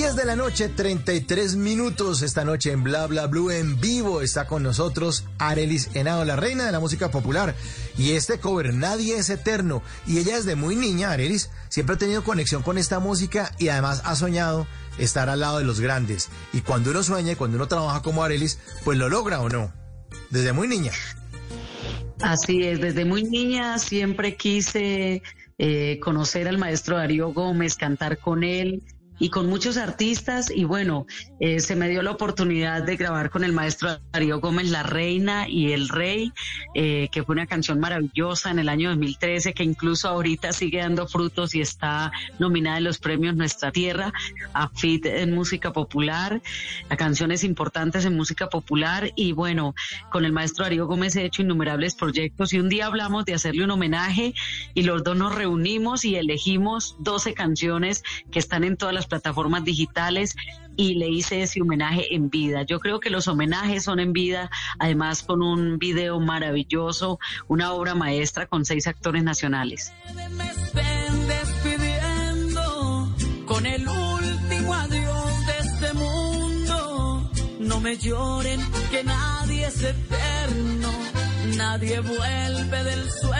de la noche, 33 minutos. Esta noche en Bla Bla Blue en vivo está con nosotros Arelis Henao, la reina de la música popular. Y este cover, Nadie es Eterno. Y ella desde muy niña, Arelis, siempre ha tenido conexión con esta música y además ha soñado estar al lado de los grandes. Y cuando uno sueña y cuando uno trabaja como Arelis, pues lo logra o no. Desde muy niña. Así es, desde muy niña siempre quise eh, conocer al maestro Darío Gómez, cantar con él y con muchos artistas. Y bueno, eh, se me dio la oportunidad de grabar con el maestro Darío Gómez La Reina y El Rey, eh, que fue una canción maravillosa en el año 2013 que incluso ahorita sigue dando frutos y está nominada en los premios Nuestra Tierra a FIT en música popular, a canciones importantes en música popular. Y bueno, con el maestro Darío Gómez he hecho innumerables proyectos y un día hablamos de hacerle un homenaje y los dos nos reunimos y elegimos 12 canciones que están en todas las plataformas digitales y le hice ese homenaje en vida. Yo creo que los homenajes son en vida, además con un video maravilloso, una obra maestra con seis actores nacionales. este. No me lloren, que nadie es eterno, nadie vuelve del sueño